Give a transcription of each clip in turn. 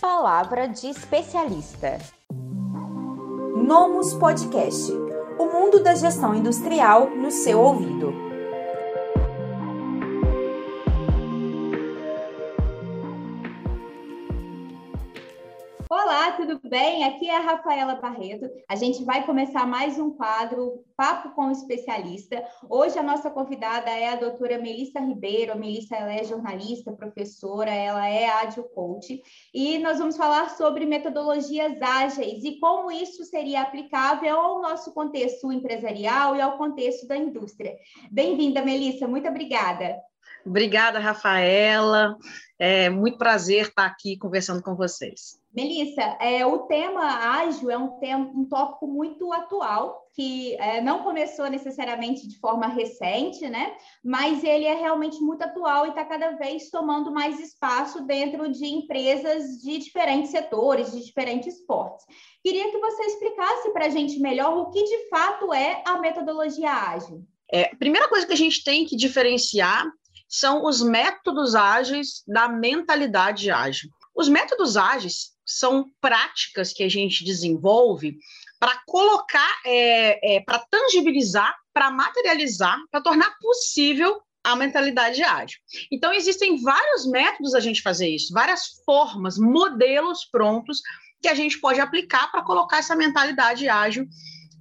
Palavra de especialista. Nomus Podcast. O mundo da gestão industrial no seu ouvido. Tudo bem? Aqui é a Rafaela Barreto. A gente vai começar mais um quadro Papo com o Especialista. Hoje a nossa convidada é a doutora Melissa Ribeiro. A Melissa ela é jornalista, professora, ela é ágil coach. E nós vamos falar sobre metodologias ágeis e como isso seria aplicável ao nosso contexto empresarial e ao contexto da indústria. Bem-vinda, Melissa. Muito obrigada. Obrigada, Rafaela. É muito prazer estar aqui conversando com vocês. Melissa, é, o tema ágil é um, tema, um tópico muito atual, que é, não começou necessariamente de forma recente, né? Mas ele é realmente muito atual e está cada vez tomando mais espaço dentro de empresas de diferentes setores, de diferentes portes. Queria que você explicasse para a gente melhor o que de fato é a metodologia ágil. É, a primeira coisa que a gente tem que diferenciar são os métodos ágeis da mentalidade ágil. Os métodos ágeis são práticas que a gente desenvolve para colocar, é, é, para tangibilizar, para materializar, para tornar possível a mentalidade ágil. Então, existem vários métodos a gente fazer isso, várias formas, modelos prontos que a gente pode aplicar para colocar essa mentalidade ágil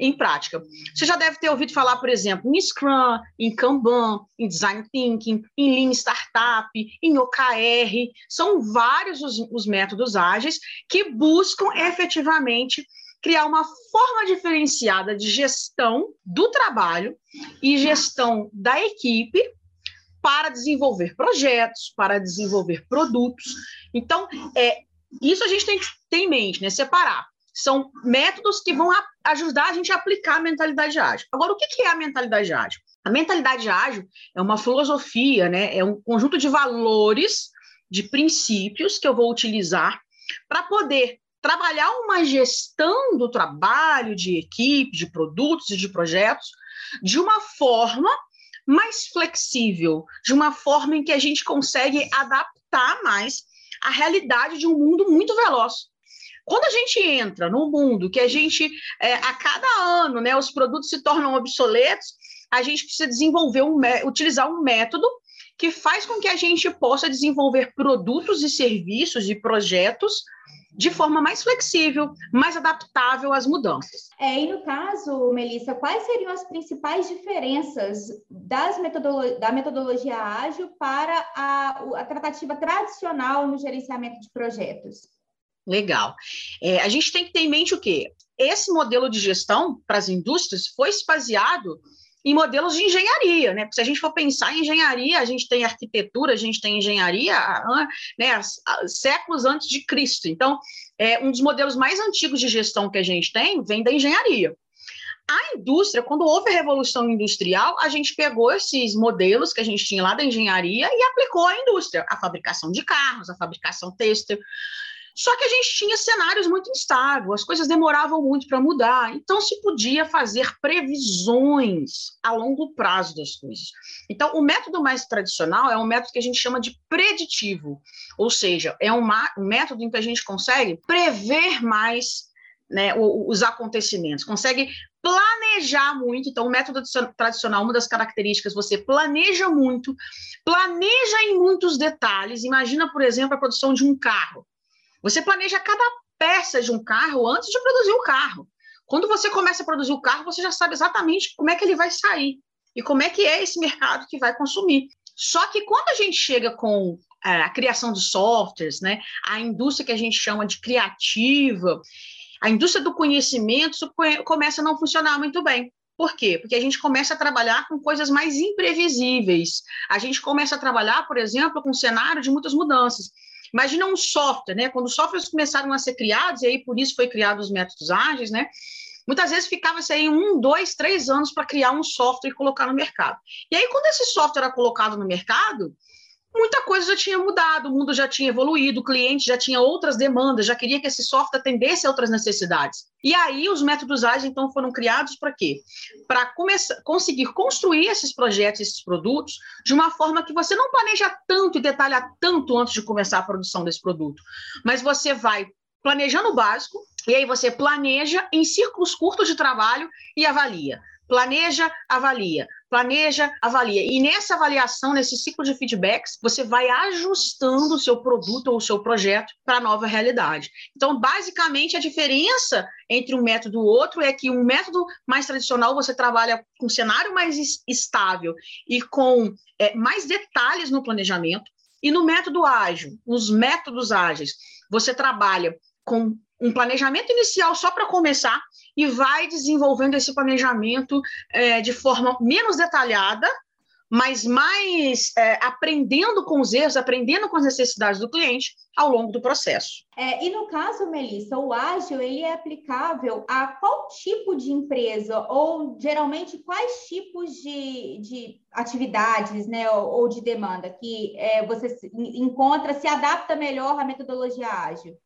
em prática. Você já deve ter ouvido falar, por exemplo, em Scrum, em Kanban, em Design Thinking, em Lean Startup, em OKR. São vários os, os métodos ágeis que buscam efetivamente criar uma forma diferenciada de gestão do trabalho e gestão da equipe para desenvolver projetos, para desenvolver produtos. Então, é, isso a gente tem que ter em mente, né? Separar são métodos que vão ajudar a gente a aplicar a mentalidade ágil. Agora, o que é a mentalidade ágil? A mentalidade ágil é uma filosofia, né? é um conjunto de valores, de princípios que eu vou utilizar para poder trabalhar uma gestão do trabalho, de equipe, de produtos e de projetos, de uma forma mais flexível, de uma forma em que a gente consegue adaptar mais a realidade de um mundo muito veloz. Quando a gente entra no mundo que a gente, é, a cada ano, né, os produtos se tornam obsoletos, a gente precisa desenvolver um, utilizar um método que faz com que a gente possa desenvolver produtos e serviços e projetos de forma mais flexível, mais adaptável às mudanças. É, e no caso, Melissa, quais seriam as principais diferenças das metodolo da metodologia ágil para a, a tratativa tradicional no gerenciamento de projetos? Legal. É, a gente tem que ter em mente o quê? Esse modelo de gestão para as indústrias foi baseado em modelos de engenharia, né? Porque se a gente for pensar em engenharia, a gente tem arquitetura, a gente tem engenharia, né, séculos antes de Cristo. Então, é, um dos modelos mais antigos de gestão que a gente tem vem da engenharia. A indústria, quando houve a revolução industrial, a gente pegou esses modelos que a gente tinha lá da engenharia e aplicou à indústria, a fabricação de carros, a fabricação têxtil, só que a gente tinha cenários muito instáveis, as coisas demoravam muito para mudar, então se podia fazer previsões a longo prazo das coisas. Então, o método mais tradicional é um método que a gente chama de preditivo, ou seja, é um método em que a gente consegue prever mais né, os acontecimentos, consegue planejar muito. Então, o método tradicional, uma das características, você planeja muito, planeja em muitos detalhes. Imagina, por exemplo, a produção de um carro. Você planeja cada peça de um carro antes de produzir o carro. Quando você começa a produzir o carro, você já sabe exatamente como é que ele vai sair e como é que é esse mercado que vai consumir. Só que quando a gente chega com é, a criação de softwares, né, a indústria que a gente chama de criativa, a indústria do conhecimento começa a não funcionar muito bem. Por quê? Porque a gente começa a trabalhar com coisas mais imprevisíveis. A gente começa a trabalhar, por exemplo, com um cenário de muitas mudanças. Imagina um software, né? Quando os softwares começaram a ser criados, e aí por isso foi criados os métodos ágeis, né? Muitas vezes ficava-se aí um, dois, três anos para criar um software e colocar no mercado. E aí, quando esse software era colocado no mercado, muita coisa já tinha mudado, o mundo já tinha evoluído, o cliente já tinha outras demandas, já queria que esse software atendesse a outras necessidades. E aí os métodos ágeis então foram criados para quê? Para começar conseguir construir esses projetos, esses produtos de uma forma que você não planeja tanto e detalha tanto antes de começar a produção desse produto, mas você vai planejando o básico e aí você planeja em círculos curtos de trabalho e avalia. Planeja, avalia planeja, avalia. E nessa avaliação, nesse ciclo de feedbacks, você vai ajustando o seu produto ou o seu projeto para a nova realidade. Então, basicamente, a diferença entre um método e outro é que um método mais tradicional você trabalha com cenário mais estável e com é, mais detalhes no planejamento. E no método ágil, nos métodos ágeis, você trabalha com um planejamento inicial só para começar e vai desenvolvendo esse planejamento é, de forma menos detalhada, mas mais é, aprendendo com os erros, aprendendo com as necessidades do cliente ao longo do processo. É, e no caso, Melissa, o ágil ele é aplicável a qual tipo de empresa ou geralmente quais tipos de, de atividades, né, ou, ou de demanda que é, você encontra se adapta melhor à metodologia ágil?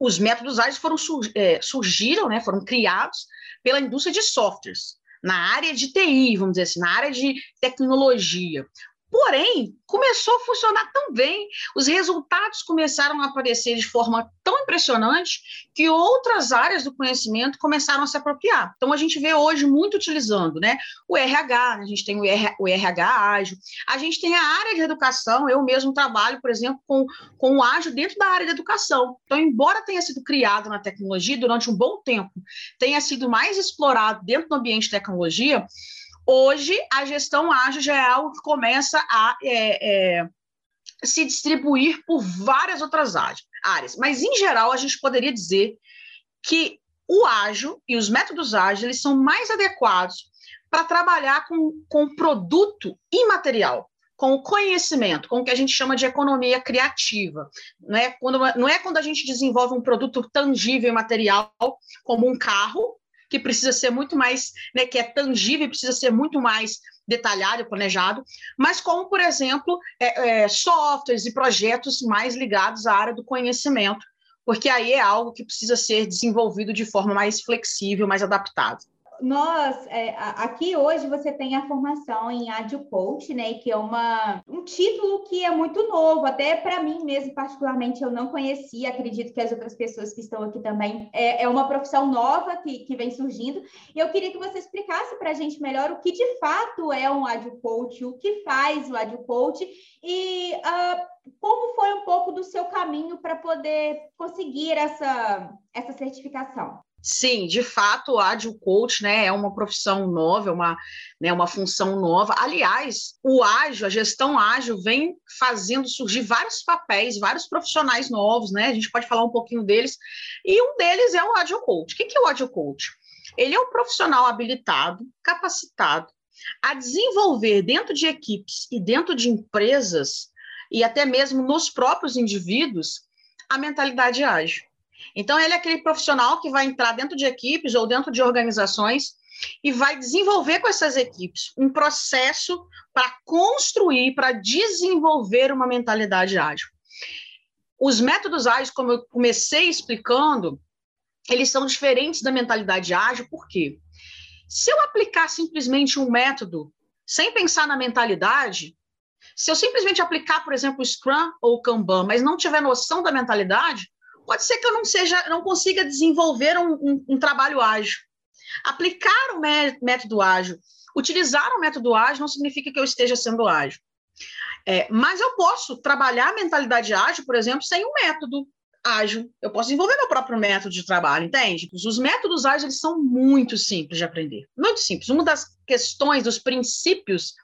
Os métodos ágeis foram é, surgiram, né, foram criados pela indústria de softwares, na área de TI, vamos dizer assim, na área de tecnologia. Porém, começou a funcionar tão bem, os resultados começaram a aparecer de forma tão impressionante que outras áreas do conhecimento começaram a se apropriar. Então, a gente vê hoje muito utilizando né, o RH, a gente tem o, RH, o RH ágil, a gente tem a área de educação, eu mesmo trabalho, por exemplo, com, com o ágil dentro da área de educação. Então, embora tenha sido criado na tecnologia durante um bom tempo, tenha sido mais explorado dentro do ambiente de tecnologia, Hoje, a gestão ágil já é algo que começa a é, é, se distribuir por várias outras áreas. Mas, em geral, a gente poderia dizer que o ágil e os métodos ágeis são mais adequados para trabalhar com, com produto imaterial, com o conhecimento, com o que a gente chama de economia criativa. Não é quando, não é quando a gente desenvolve um produto tangível e material, como um carro, que precisa ser muito mais, né, que é tangível, precisa ser muito mais detalhado e planejado, mas como, por exemplo, é, é, softwares e projetos mais ligados à área do conhecimento, porque aí é algo que precisa ser desenvolvido de forma mais flexível, mais adaptada nós, é, aqui hoje você tem a formação em Agile Coach, né, que é uma, um título que é muito novo, até para mim mesmo, particularmente, eu não conhecia, acredito que as outras pessoas que estão aqui também, é, é uma profissão nova que, que vem surgindo, e eu queria que você explicasse para a gente melhor o que de fato é um Agile Coach, o que faz o Agile Coach, e uh, como foi um pouco do seu caminho para poder conseguir essa, essa certificação? Sim, de fato, o Agile Coach né, é uma profissão nova, é uma, né, uma função nova. Aliás, o ágil, a gestão ágil, vem fazendo surgir vários papéis, vários profissionais novos, né? A gente pode falar um pouquinho deles. E um deles é o Agile Coach. O que é o Agile Coach? Ele é um profissional habilitado, capacitado a desenvolver dentro de equipes e dentro de empresas, e até mesmo nos próprios indivíduos, a mentalidade ágil. Então, ele é aquele profissional que vai entrar dentro de equipes ou dentro de organizações e vai desenvolver com essas equipes um processo para construir, para desenvolver uma mentalidade ágil. Os métodos ágeis, como eu comecei explicando, eles são diferentes da mentalidade ágil, por quê? Se eu aplicar simplesmente um método sem pensar na mentalidade, se eu simplesmente aplicar, por exemplo, o Scrum ou o Kanban, mas não tiver noção da mentalidade, pode ser que eu não seja, não consiga desenvolver um, um, um trabalho ágil. Aplicar o método ágil, utilizar o método ágil não significa que eu esteja sendo ágil. É, mas eu posso trabalhar a mentalidade ágil, por exemplo, sem um método ágil. Eu posso desenvolver meu próprio método de trabalho, entende? Os métodos ágeis são muito simples de aprender, muito simples. Uma das questões, dos princípios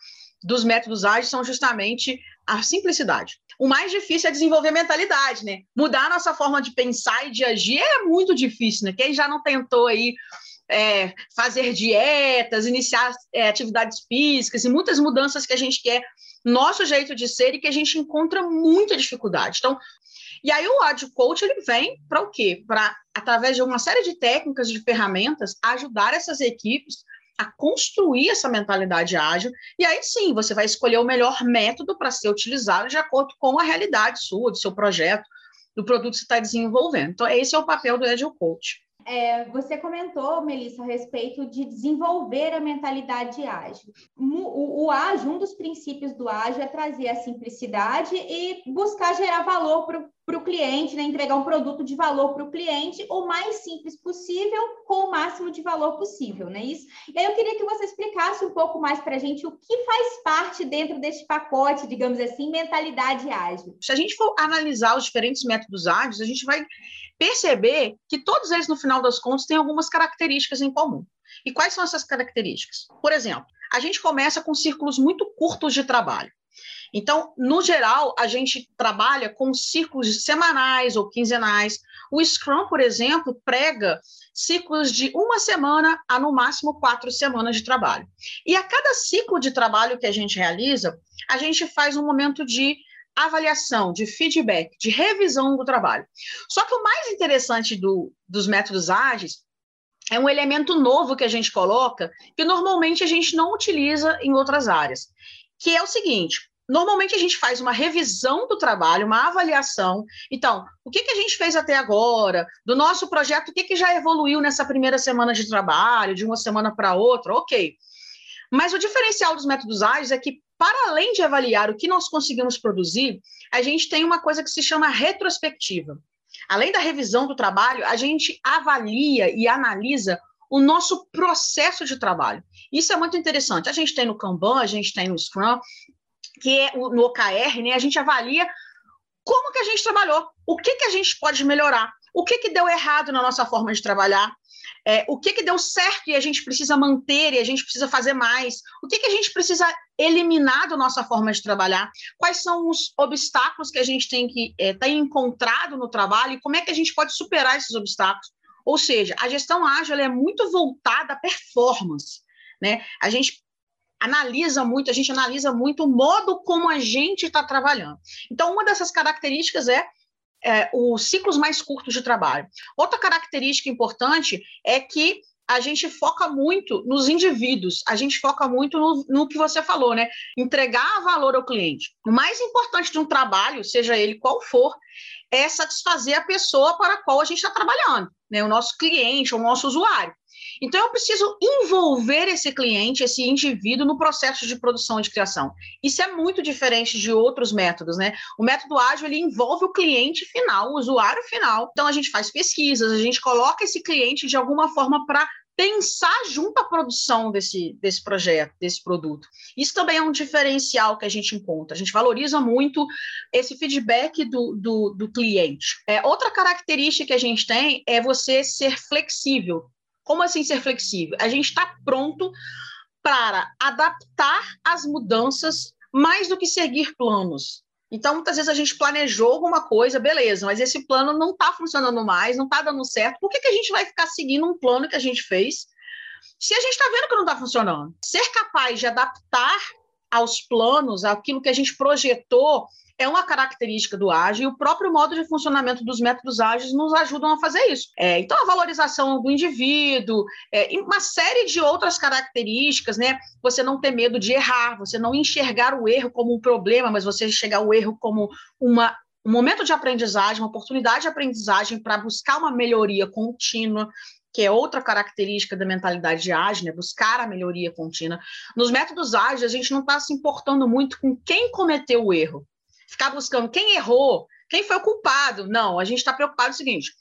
dos métodos ágeis são justamente a simplicidade. O mais difícil é desenvolver mentalidade, né? Mudar a nossa forma de pensar e de agir é muito difícil, né? Quem já não tentou aí é, fazer dietas, iniciar é, atividades físicas e muitas mudanças que a gente quer, nosso jeito de ser e que a gente encontra muita dificuldade. Então, e aí o Agile Coach ele vem para o quê? Para através de uma série de técnicas, de ferramentas, ajudar essas equipes a construir essa mentalidade ágil, e aí sim você vai escolher o melhor método para ser utilizado de acordo com a realidade sua, do seu projeto, do produto que você está desenvolvendo. Então, esse é o papel do Agile Coach. É, você comentou, Melissa, a respeito de desenvolver a mentalidade ágil. O, o, ágil, um dos princípios do ágil é trazer a simplicidade e buscar gerar valor para o cliente, né? entregar um produto de valor para o cliente o mais simples possível, com o máximo de valor possível, não é isso? E aí eu queria que você explicasse um pouco mais para a gente o que faz parte dentro desse pacote, digamos assim, mentalidade ágil. Se a gente for analisar os diferentes métodos ágeis, a gente vai perceber que todos eles, no final das contas, têm algumas características em comum. E quais são essas características? Por exemplo, a gente começa com círculos muito curtos de trabalho. Então, no geral, a gente trabalha com ciclos semanais ou quinzenais. O Scrum, por exemplo, prega ciclos de uma semana a no máximo quatro semanas de trabalho. E a cada ciclo de trabalho que a gente realiza, a gente faz um momento de avaliação, de feedback, de revisão do trabalho. Só que o mais interessante do, dos métodos ágeis é um elemento novo que a gente coloca, que normalmente a gente não utiliza em outras áreas, que é o seguinte: normalmente a gente faz uma revisão do trabalho, uma avaliação. Então, o que, que a gente fez até agora? Do nosso projeto, o que, que já evoluiu nessa primeira semana de trabalho, de uma semana para outra? Ok. Mas o diferencial dos métodos ágeis é que para além de avaliar o que nós conseguimos produzir, a gente tem uma coisa que se chama retrospectiva. Além da revisão do trabalho, a gente avalia e analisa o nosso processo de trabalho. Isso é muito interessante. A gente tem no Kanban, a gente tem no Scrum, que é no OKR, né? A gente avalia como que a gente trabalhou, o que que a gente pode melhorar, o que que deu errado na nossa forma de trabalhar, é, o que, que deu certo e a gente precisa manter e a gente precisa fazer mais? O que, que a gente precisa eliminar da nossa forma de trabalhar? Quais são os obstáculos que a gente tem que é, ter encontrado no trabalho e como é que a gente pode superar esses obstáculos? Ou seja, a gestão ágil é muito voltada à performance. Né? A gente analisa muito, a gente analisa muito o modo como a gente está trabalhando. Então, uma dessas características é é, os ciclos mais curtos de trabalho. Outra característica importante é que a gente foca muito nos indivíduos, a gente foca muito no, no, que você falou, né? Entregar valor ao cliente. O mais importante de um trabalho, seja ele qual for, é satisfazer a pessoa para a qual a gente está trabalhando, né? O nosso cliente, o nosso usuário. Então, eu preciso envolver esse cliente, esse indivíduo, no processo de produção e de criação. Isso é muito diferente de outros métodos, né? O método ágil ele envolve o cliente final, o usuário final. Então, a gente faz pesquisas, a gente coloca esse cliente de alguma forma para pensar junto à produção desse, desse projeto, desse produto. Isso também é um diferencial que a gente encontra. A gente valoriza muito esse feedback do, do, do cliente. É, outra característica que a gente tem é você ser flexível. Como assim ser flexível? A gente está pronto para adaptar as mudanças mais do que seguir planos. Então, muitas vezes a gente planejou alguma coisa, beleza, mas esse plano não está funcionando mais, não está dando certo. Por que, que a gente vai ficar seguindo um plano que a gente fez se a gente está vendo que não está funcionando? Ser capaz de adaptar aos planos, aquilo que a gente projetou, é uma característica do ágil e o próprio modo de funcionamento dos métodos ágeis nos ajudam a fazer isso. É, então, a valorização do indivíduo, é, uma série de outras características, né? Você não ter medo de errar, você não enxergar o erro como um problema, mas você enxergar o erro como uma um momento de aprendizagem, uma oportunidade de aprendizagem para buscar uma melhoria contínua, que é outra característica da mentalidade ágil, né? buscar a melhoria contínua. Nos métodos ágeis, a gente não está se importando muito com quem cometeu o erro ficar buscando quem errou, quem foi o culpado. Não, a gente está preocupado com o seguinte: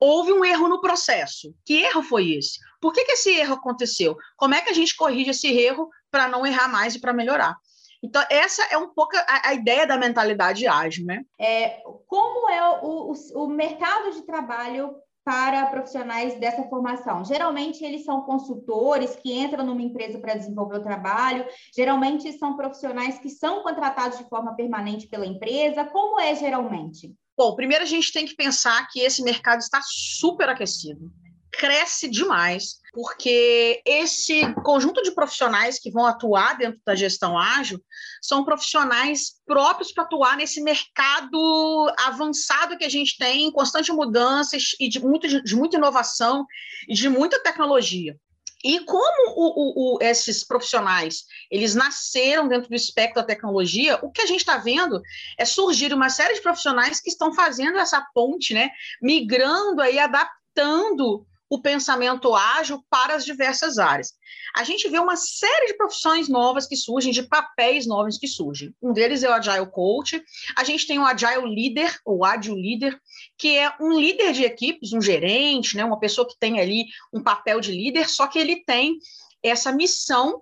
houve um erro no processo. Que erro foi esse? Por que, que esse erro aconteceu? Como é que a gente corrige esse erro para não errar mais e para melhorar? Então, essa é um pouco a, a, ideia da mentalidade ágil, né? É, como é o, o, o mercado de trabalho para profissionais dessa formação? Geralmente, eles são consultores que entram numa empresa para desenvolver o trabalho, geralmente são profissionais que são contratados de forma permanente pela empresa. Como é geralmente? Bom, primeiro a gente tem que pensar que esse mercado está super aquecido cresce demais, porque esse conjunto de profissionais que vão atuar dentro da gestão ágil são profissionais próprios para atuar nesse mercado avançado que a gente tem, em constante mudança e de, muito, de muita inovação e de muita tecnologia. E como o, o, o, esses profissionais eles nasceram dentro do espectro da tecnologia, o que a gente está vendo é surgir uma série de profissionais que estão fazendo essa ponte, né, migrando aí, adaptando o pensamento ágil para as diversas áreas. A gente vê uma série de profissões novas que surgem, de papéis novos que surgem. Um deles é o Agile Coach. A gente tem o Agile Leader, ou Agile Leader, que é um líder de equipes, um gerente, né, uma pessoa que tem ali um papel de líder, só que ele tem essa missão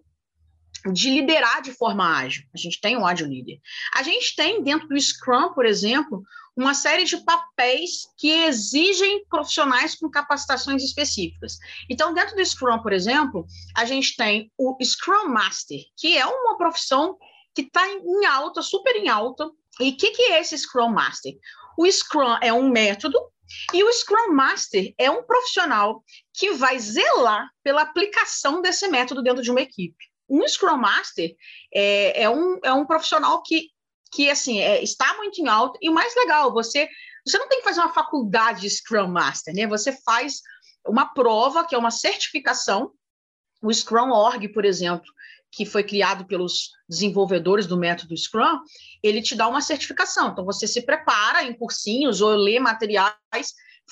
de liderar de forma ágil. A gente tem o Agile Leader. A gente tem dentro do Scrum, por exemplo, uma série de papéis que exigem profissionais com capacitações específicas. Então, dentro do Scrum, por exemplo, a gente tem o Scrum Master, que é uma profissão que está em alta, super em alta. E o que, que é esse Scrum Master? O Scrum é um método e o Scrum Master é um profissional que vai zelar pela aplicação desse método dentro de uma equipe. Um Scrum Master é, é, um, é um profissional que que assim é, está muito em alta e o mais legal você você não tem que fazer uma faculdade de Scrum Master, né? Você faz uma prova que é uma certificação, o Scrum Org, por exemplo, que foi criado pelos desenvolvedores do método Scrum, ele te dá uma certificação. Então você se prepara em cursinhos ou lê materiais,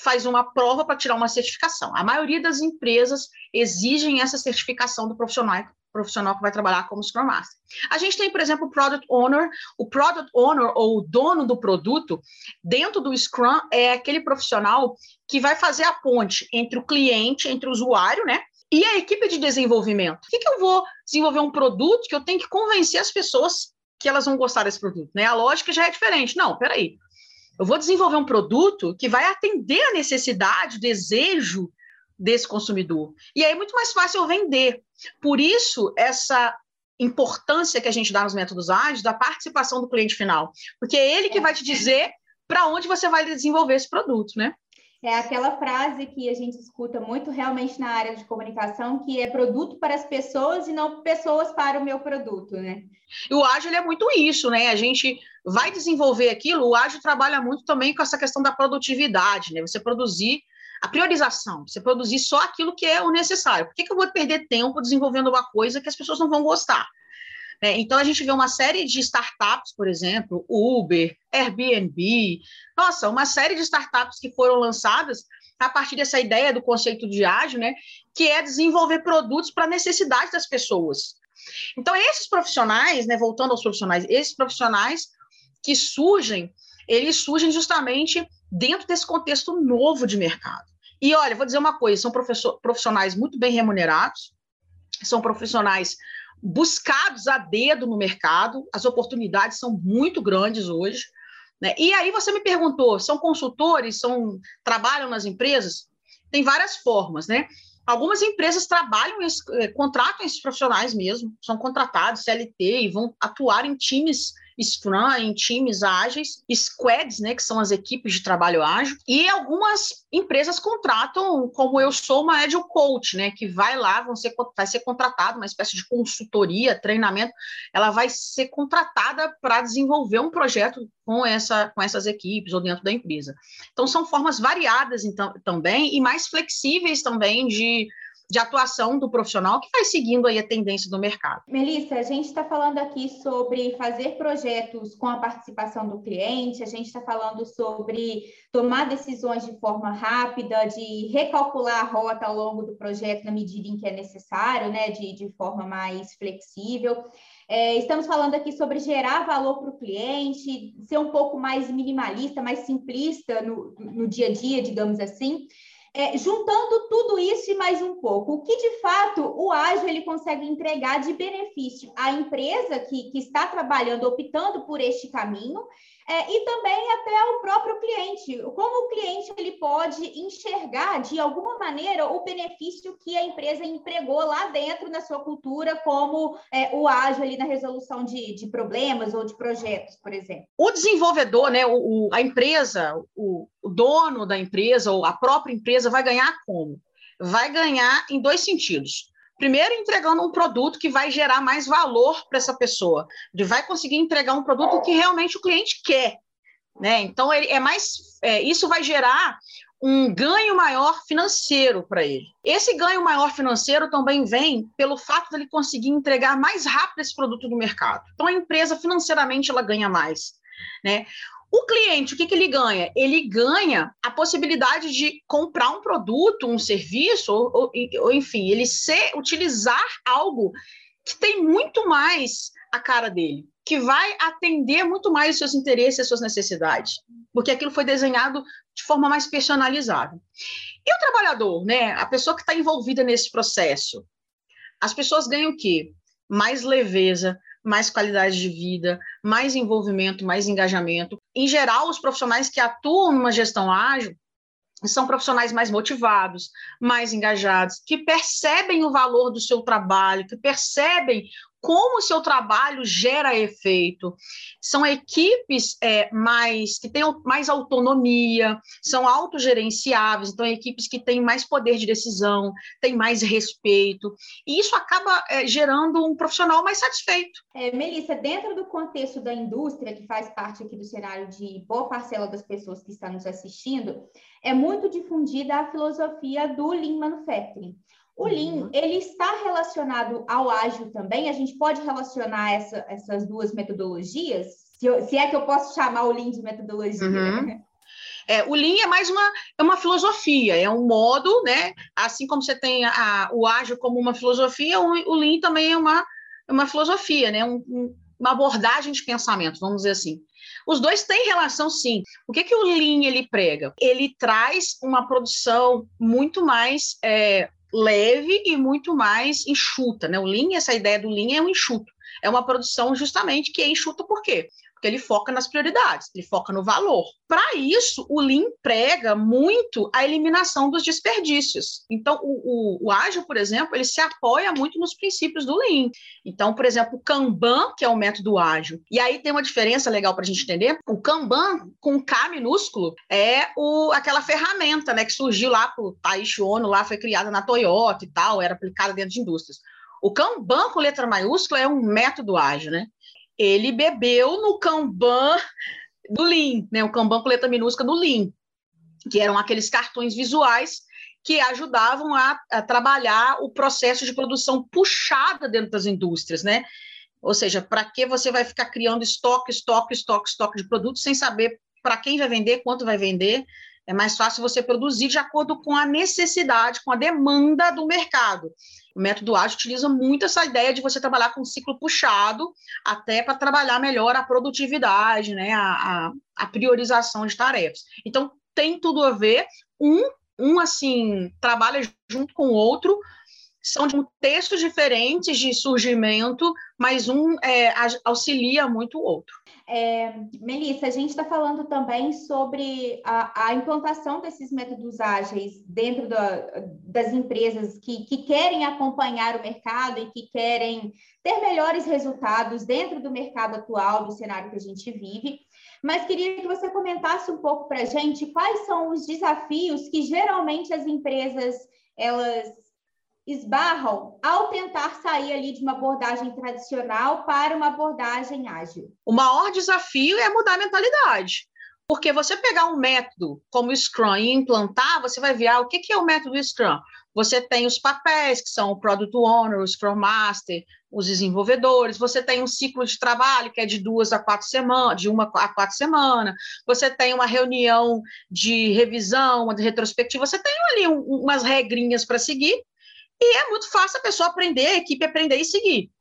faz uma prova para tirar uma certificação. A maioria das empresas exigem essa certificação do profissional profissional que vai trabalhar como Scrum Master. A gente tem, por exemplo, o Product Owner. O Product Owner, ou o dono do produto, dentro do Scrum, é aquele profissional que vai fazer a ponte entre o cliente, entre o usuário, né? E a equipe de desenvolvimento. Por que, que eu vou desenvolver um produto que eu tenho que convencer as pessoas que elas vão gostar desse produto? Né? A lógica já é diferente. Não, peraí. Eu vou desenvolver um produto que vai atender a necessidade, o desejo desse consumidor. E aí é muito mais fácil eu vender. Por isso, essa importância que a gente dá nos métodos ágeis da participação do cliente final. Porque é ele que vai te dizer para onde você vai desenvolver esse produto, né? É aquela frase que a gente escuta muito realmente na área de comunicação, que é produto para as pessoas e não pessoas para o meu produto, né? E o ágil é muito isso, né? A gente vai desenvolver aquilo, o ágil trabalha muito também com essa questão da produtividade, né? Você produzir a priorização, você produzir só aquilo que é o necessário. Por que, que eu vou perder tempo desenvolvendo uma coisa que as pessoas não vão gostar? É, então, a gente vê uma série de startups, por exemplo, Uber, Airbnb, nossa, uma série de startups que foram lançadas a partir dessa ideia do conceito de ágil, né, que é desenvolver produtos para a necessidade das pessoas. Então, esses profissionais, né, voltando aos profissionais, esses profissionais que surgem, eles surgem justamente dentro desse contexto novo de mercado. E olha, vou dizer uma coisa: são profissionais muito bem remunerados, são profissionais buscados a dedo no mercado, as oportunidades são muito grandes hoje. Né? E aí você me perguntou: são consultores, são trabalham nas empresas? Tem várias formas, né? Algumas empresas trabalham, eh, contratam esses profissionais mesmo, são contratados, CLT, e vão atuar em times Scrum em times ágeis, squads, né, que são as equipes de trabalho ágil, e algumas empresas contratam, como eu sou, uma Agile Coach, né, que vai lá, vão ser, vai ser contratado, uma espécie de consultoria, treinamento, ela vai ser contratada para desenvolver um projeto com, essa, com essas equipes ou dentro da empresa. Então, são formas variadas então, também e mais flexíveis também de de atuação do profissional que vai seguindo aí a tendência do mercado. Melissa, a gente está falando aqui sobre fazer projetos com a participação do cliente, a gente está falando sobre tomar decisões de forma rápida, de recalcular a rota ao longo do projeto na medida em que é necessário, né, de, de forma mais flexível. É, estamos falando aqui sobre gerar valor para o cliente, ser um pouco mais minimalista, mais simplista no, no dia a dia, digamos assim. É, juntando tudo isso e mais um pouco, o que de fato o ágil ele consegue entregar de benefício à empresa que, que está trabalhando, optando por este caminho, é, e também até o próprio cliente. Como o cliente ele pode enxergar de alguma maneira o benefício que a empresa empregou lá dentro na sua cultura, como é, o ágil ali na resolução de, de, problemas ou de projetos, por exemplo. O desenvolvedor, né, o, o a empresa, o, o dono da empresa ou a própria empresa vai ganhar como? Vai ganhar em dois sentidos primeiro entregando um produto que vai gerar mais valor para essa pessoa, ele vai conseguir entregar um produto que realmente o cliente quer, né? Então ele é mais, é, isso vai gerar um ganho maior financeiro para ele. Esse ganho maior financeiro também vem pelo fato dele conseguir entregar mais rápido esse produto no mercado. Então a empresa financeiramente ela ganha mais, né? O cliente, o que, que ele ganha? Ele ganha a possibilidade de comprar um produto, um serviço, ou, ou, enfim, ele ser, utilizar algo que tem muito mais a cara dele, que vai atender muito mais os seus interesses e as suas necessidades, porque aquilo foi desenhado de forma mais personalizada. E o trabalhador, né? A pessoa que está envolvida nesse processo, as pessoas ganham o quê? Mais leveza, mais qualidade de vida, mais envolvimento, mais engajamento. Em geral, os profissionais que atuam numa gestão ágil são profissionais mais motivados, mais engajados, que percebem o valor do seu trabalho, que percebem como o seu trabalho gera efeito. São equipes é, mais que têm mais autonomia, são autogerenciáveis, então equipes que têm mais poder de decisão, têm mais respeito, e isso acaba é, gerando um profissional mais satisfeito. É, Melissa, dentro do contexto da indústria, que faz parte aqui do cenário de boa parcela das pessoas que estão nos assistindo, é muito difundida a filosofia do Lean Manufacturing. O Lean, uhum. ele está relacionado ao ágil também? A gente pode relacionar essa, essas duas metodologias? Se, eu, se, é que eu posso chamar o Lean de metodologia. Uhum. É, o Lean é mais uma, é uma filosofia, é um modo, né? Assim como você tem a, o ágil como uma filosofia, o, o Lean também é uma, é uma filosofia, né? Um, um, uma abordagem de pensamento, vamos dizer assim. Os dois têm relação, sim. O que, que o Lean ele prega? Ele traz uma produção muito mais é, leve e muito mais enxuta, né? O Lean, essa ideia do Lean é um enxuto. É uma produção justamente que é enxuta por quê? Porque ele foca nas prioridades, ele foca no valor. Para isso, o Lean prega muito a eliminação dos desperdícios. Então, o, o, o, ágil, por exemplo, ele se apoia muito nos princípios do Lean. Então, por exemplo, o Kanban, que é o método ágil. E aí tem uma diferença legal para a gente entender. O Kanban, com K minúsculo, é o, aquela ferramenta né, que surgiu lá para o Taishi Ono, lá foi criada na Toyota e tal, era aplicada dentro de indústrias. O Kanban com letra maiúscula é um método ágil, né? Ele bebeu no Kanban do Lean, né? O Kanban com letra minúscula do Lean, que eram aqueles cartões visuais que ajudavam a, a, trabalhar o processo de produção puxada dentro das indústrias, né? Ou seja, para que você vai ficar criando estoque, estoque, estoque, estoque de produtos sem saber para quem vai vender, quanto vai vender? É mais fácil você produzir de acordo com a necessidade, com a demanda do mercado. O método ágil utiliza muito essa ideia de você trabalhar com um ciclo puxado, até para trabalhar melhor a produtividade, né, a, a, priorização de tarefas. Então, tem tudo a ver. Um, um assim, trabalha junto com o outro, são de textos diferentes de surgimento, mas um é, auxilia muito o outro. É, Melissa, a gente está falando também sobre a, a, implantação desses métodos ágeis dentro da, das empresas que, que querem acompanhar o mercado e que querem ter melhores resultados dentro do mercado atual, do cenário que a gente vive. Mas queria que você comentasse um pouco para a gente quais são os desafios que geralmente as empresas elas esbarram ao tentar sair ali de uma abordagem tradicional para uma abordagem ágil? O maior desafio é mudar a mentalidade. Porque você pegar um método como o Scrum e implantar, você vai ver ah, o que é o método Scrum. Você tem os papéis, que são o Product Owner, o Scrum Master, os desenvolvedores, você tem um ciclo de trabalho que é de duas a quatro semanas, de uma a quatro semanas, você tem uma reunião de revisão, uma de retrospectiva, você tem ali um, umas regrinhas para seguir, e é muito fácil a pessoa aprender, a equipe aprender e seguir.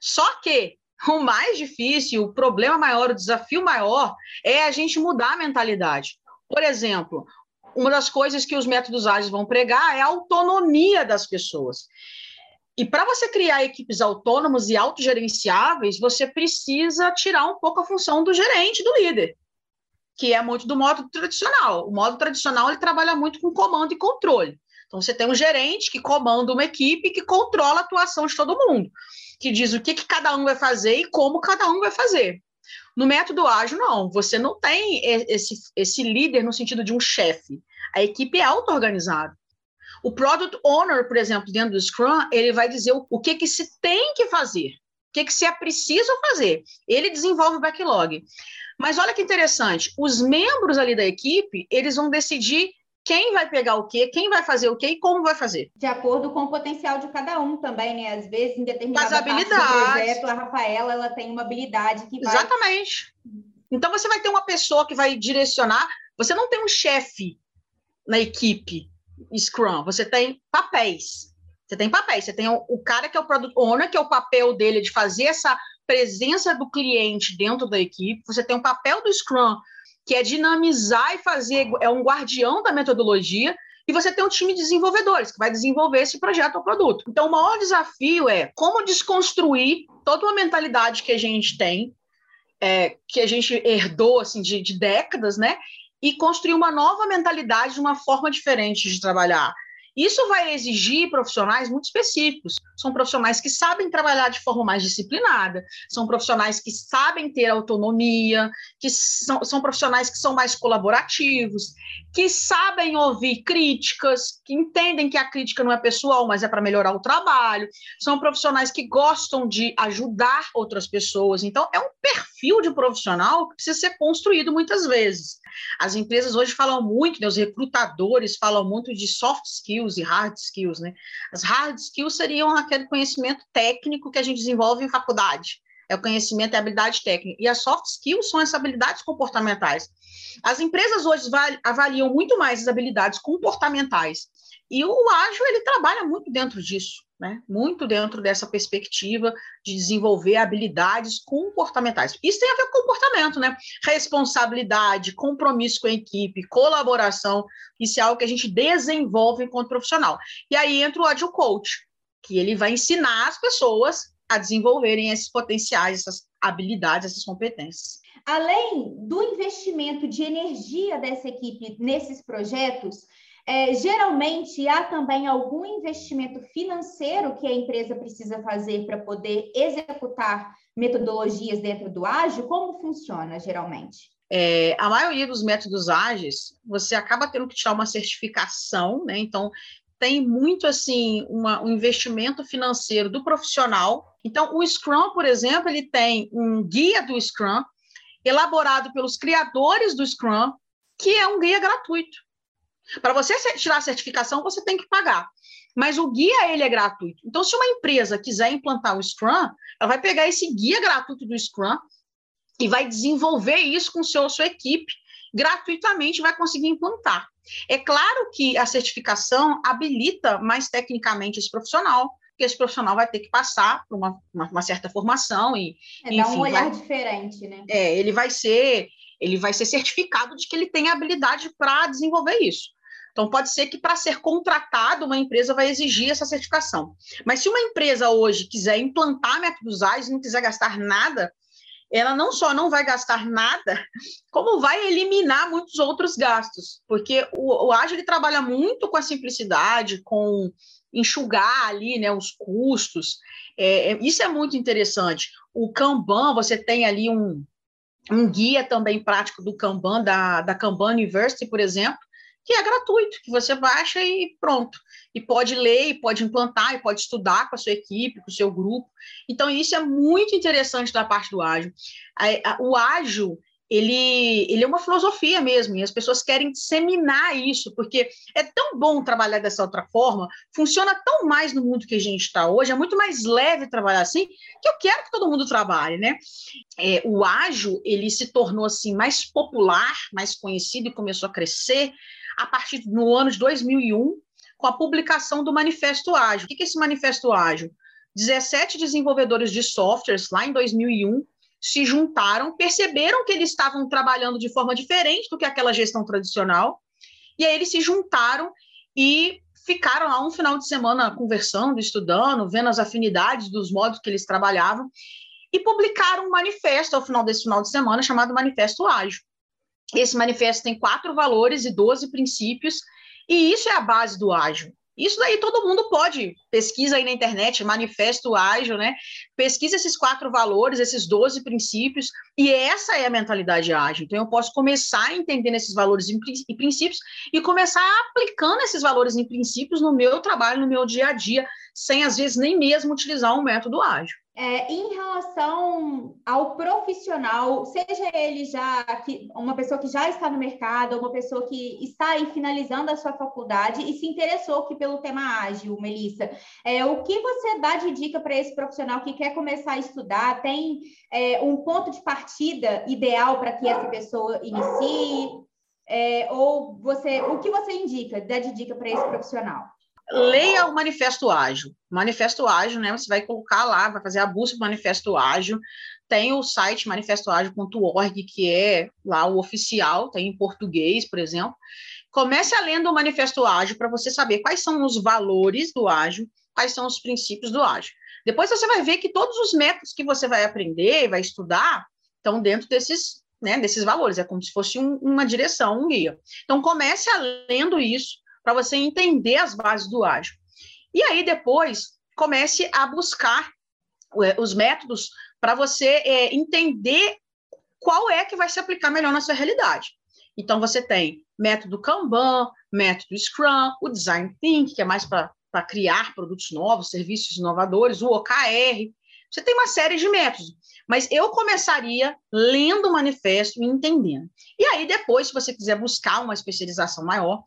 Só que o mais difícil, o problema maior, o desafio maior é a gente mudar a mentalidade. Por exemplo, uma das coisas que os métodos ágeis vão pregar é a autonomia das pessoas. E para você criar equipes autônomas e autogerenciáveis, você precisa tirar um pouco a função do gerente, do líder, que é muito do modo tradicional. O modo tradicional ele trabalha muito com comando e controle. Então, você tem um gerente que comanda uma equipe que controla a atuação de todo mundo, que diz o que, que cada um vai fazer e como cada um vai fazer. No método ágil, não. Você não tem esse, esse líder no sentido de um chefe. A equipe é auto-organizada. O Product Owner, por exemplo, dentro do Scrum, ele vai dizer o, o que, que se tem que fazer, o que, que se é preciso fazer. Ele desenvolve o backlog. Mas olha que interessante, os membros ali da equipe, eles vão decidir quem vai pegar o quê, quem vai fazer o quê e como vai fazer. De acordo com o potencial de cada um também, né? Às vezes, em determinada parte do projeto, a Rafaela ela tem uma habilidade que vai... Exatamente. Então, você vai ter uma pessoa que vai direcionar. Você não tem um chefe na equipe Scrum, você tem papéis. Você tem papéis. Você tem o, o cara que é o product owner, que é o papel dele de fazer essa presença do cliente dentro da equipe. Você tem o papel do Scrum, que é dinamizar e fazer, é um guardião da metodologia, e você tem um time de desenvolvedores que vai desenvolver esse projeto ou produto. Então, o maior desafio é como desconstruir toda uma mentalidade que a gente tem, é, que a gente herdou assim, de, de décadas, né? E construir uma nova mentalidade, uma forma diferente de trabalhar. Isso vai exigir profissionais muito específicos. São profissionais que sabem trabalhar de forma mais disciplinada, são profissionais que sabem ter autonomia, que são, são profissionais que são mais colaborativos, que sabem ouvir críticas, que entendem que a crítica não é pessoal, mas é para melhorar o trabalho. São profissionais que gostam de ajudar outras pessoas. Então, é um perfil de profissional que precisa ser construído muitas vezes. As empresas hoje falam muito, né, os recrutadores falam muito de soft skills e hard skills, né? As hard skills seriam aquele conhecimento técnico que a gente desenvolve em faculdade. É o conhecimento e habilidade técnica. E as soft skills são as habilidades comportamentais. As empresas hoje avaliam muito mais as habilidades comportamentais. E o ágil, ele trabalha muito dentro disso né? muito dentro dessa perspectiva de desenvolver habilidades comportamentais. Isso tem a ver com comportamento, né? Responsabilidade, compromisso com a equipe, colaboração, isso é algo que a gente desenvolve enquanto profissional. E aí entra o Agile Coach, que ele vai ensinar as pessoas a desenvolverem esses potenciais, essas habilidades, essas competências. Além do investimento de energia dessa equipe nesses projetos, é, geralmente, há também algum investimento financeiro que a empresa precisa fazer para poder executar metodologias dentro do ágil? Como funciona geralmente? É, a maioria dos métodos ágeis, você acaba tendo que tirar uma certificação, né? Então, tem muito assim uma, um investimento financeiro do profissional. Então, o Scrum, por exemplo, ele tem um guia do Scrum elaborado pelos criadores do Scrum, que é um guia gratuito. Para você tirar a certificação, você tem que pagar. Mas o guia, ele é gratuito. Então, se uma empresa quiser implantar o Scrum, ela vai pegar esse guia gratuito do Scrum e vai desenvolver isso com seu, sua equipe gratuitamente vai conseguir implantar. É claro que a certificação habilita mais tecnicamente esse profissional, porque esse profissional vai ter que passar por uma, uma, uma certa formação e é, enfim, dá um olhar vai, diferente, né? É, ele vai ser ele vai ser certificado de que ele tem habilidade para desenvolver isso. Então, pode ser que para ser contratado, uma empresa vai exigir essa certificação. Mas se uma empresa hoje quiser implantar métodos ágeis e não quiser gastar nada, ela não só não vai gastar nada, como vai eliminar muitos outros gastos, porque o, o ágil ele trabalha muito com a simplicidade, com enxugar ali né, os custos. É, é isso é muito interessante. O Kanban, você tem ali um, um guia também prático do Kanban, da, da Kanban University, por exemplo, que é gratuito, que você baixa e pronto. E pode ler, e pode implantar, e pode estudar com a sua equipe, com o seu grupo. Então, isso é muito interessante da parte do ágil. O ágil, ele, ele é uma filosofia mesmo, e as pessoas querem disseminar isso, porque é tão bom trabalhar dessa outra forma, funciona tão mais no mundo que a gente está hoje, é muito mais leve trabalhar assim, que eu quero que todo mundo trabalhe, né? É, o ágil, ele se tornou assim mais popular, mais conhecido e começou a crescer a partir no ano de 2001, com a publicação do Manifesto Ágil. O que é esse Manifesto Ágil? 17 desenvolvedores de softwares, lá em 2001, se juntaram, perceberam que eles estavam trabalhando de forma diferente do que aquela gestão tradicional, e aí eles se juntaram e ficaram lá um final de semana conversando, estudando, vendo as afinidades dos modos que eles trabalhavam, e publicaram um manifesto ao final desse final de semana chamado Manifesto Ágil. Esse manifesto tem quatro valores e doze princípios, e isso é a base do ágil. Isso daí todo mundo pode, pesquisa aí na internet, manifesto ágil, né? Pesquisa esses quatro valores, esses 12 princípios, e essa é a mentalidade ágil. Então, eu posso começar entendendo esses valores e princípios e começar aplicando esses valores e princípios no meu trabalho, no meu dia a dia, sem às vezes nem mesmo utilizar um método ágil. É, em relação ao profissional, seja ele já que, uma pessoa que já está no mercado, uma pessoa que está aí finalizando a sua faculdade e se interessou aqui pelo tema ágil, Melissa, é, o que você dá de dica para esse profissional que quer começar a estudar? Tem é, um ponto de partida ideal para que essa pessoa inicie? É, ou você, o que você indica, dá de dica para esse profissional? Leia o Manifesto Ágil. Manifesto Ágil, né? Você vai colocar lá, vai fazer a busca do Manifesto Ágil. Tem o site manifestoagil.org, que é lá o oficial, tem em português, por exemplo. Comece a lendo o Manifesto Ágil para você saber quais são os valores do ágil, quais são os princípios do ágil. Depois você vai ver que todos os métodos que você vai aprender, vai estudar, estão dentro desses, né, desses valores. É como se fosse um, uma direção, um guia. Então comece a lendo isso para você entender as bases do ágil. E aí depois comece a buscar é, os métodos para você é, entender qual é que vai se aplicar melhor na sua realidade. Então você tem método Kanban, método Scrum, o Design Think, que é mais para criar produtos novos, serviços inovadores, o OKR. Você tem uma série de métodos, mas eu começaria lendo o manifesto e entendendo. E aí depois, se você quiser buscar uma especialização maior,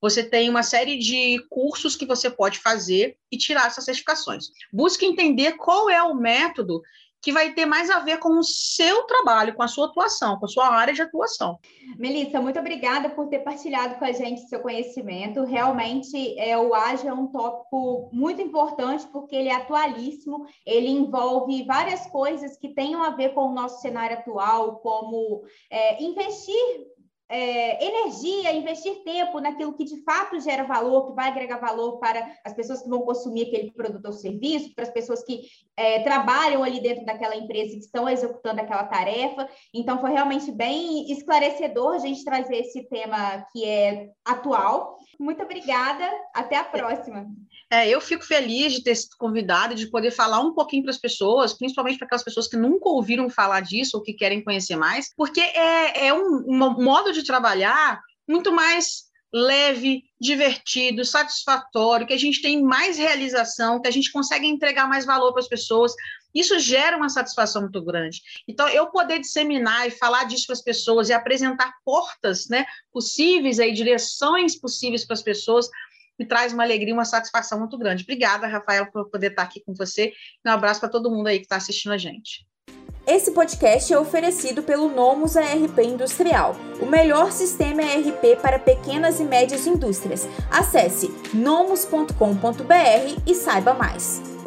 você tem uma série de cursos que você pode fazer e tirar essas certificações. Busque entender qual é o método que vai ter mais a ver com o seu trabalho, com a sua atuação, com a sua área de atuação. Melissa, muito obrigada por ter partilhado com a gente seu conhecimento. Realmente, é, o ágil é um tópico muito importante porque ele é atualíssimo, ele envolve várias coisas que tenham a ver com o nosso cenário atual, como é, investir é, energia, investir tempo naquilo que de fato gera valor, que vai agregar valor para as pessoas que vão consumir aquele produto ou serviço, para as pessoas que é, trabalham ali dentro daquela empresa e que estão executando aquela tarefa. Então, foi realmente bem esclarecedor a gente trazer esse tema que é atual. Muito obrigada, até a próxima. É, eu fico feliz de ter sido convidada, de poder falar um pouquinho para as pessoas, principalmente para aquelas pessoas que nunca ouviram falar disso ou que querem conhecer mais, porque é, é um, um modo de trabalhar muito mais leve, divertido, satisfatório, que a gente tem mais realização, que a gente consegue entregar mais valor para as pessoas. Isso gera uma satisfação muito grande. Então, eu poder disseminar e falar disso para as pessoas e apresentar portas né, possíveis, aí, direções possíveis para as pessoas, me traz uma alegria, uma satisfação muito grande. Obrigada, Rafael, por poder estar aqui com você. Um abraço para todo mundo aí que está assistindo a gente. Esse podcast é oferecido pelo Nomus ARP Industrial, o melhor sistema ERP para pequenas e médias indústrias. Acesse nomus.com.br e saiba mais.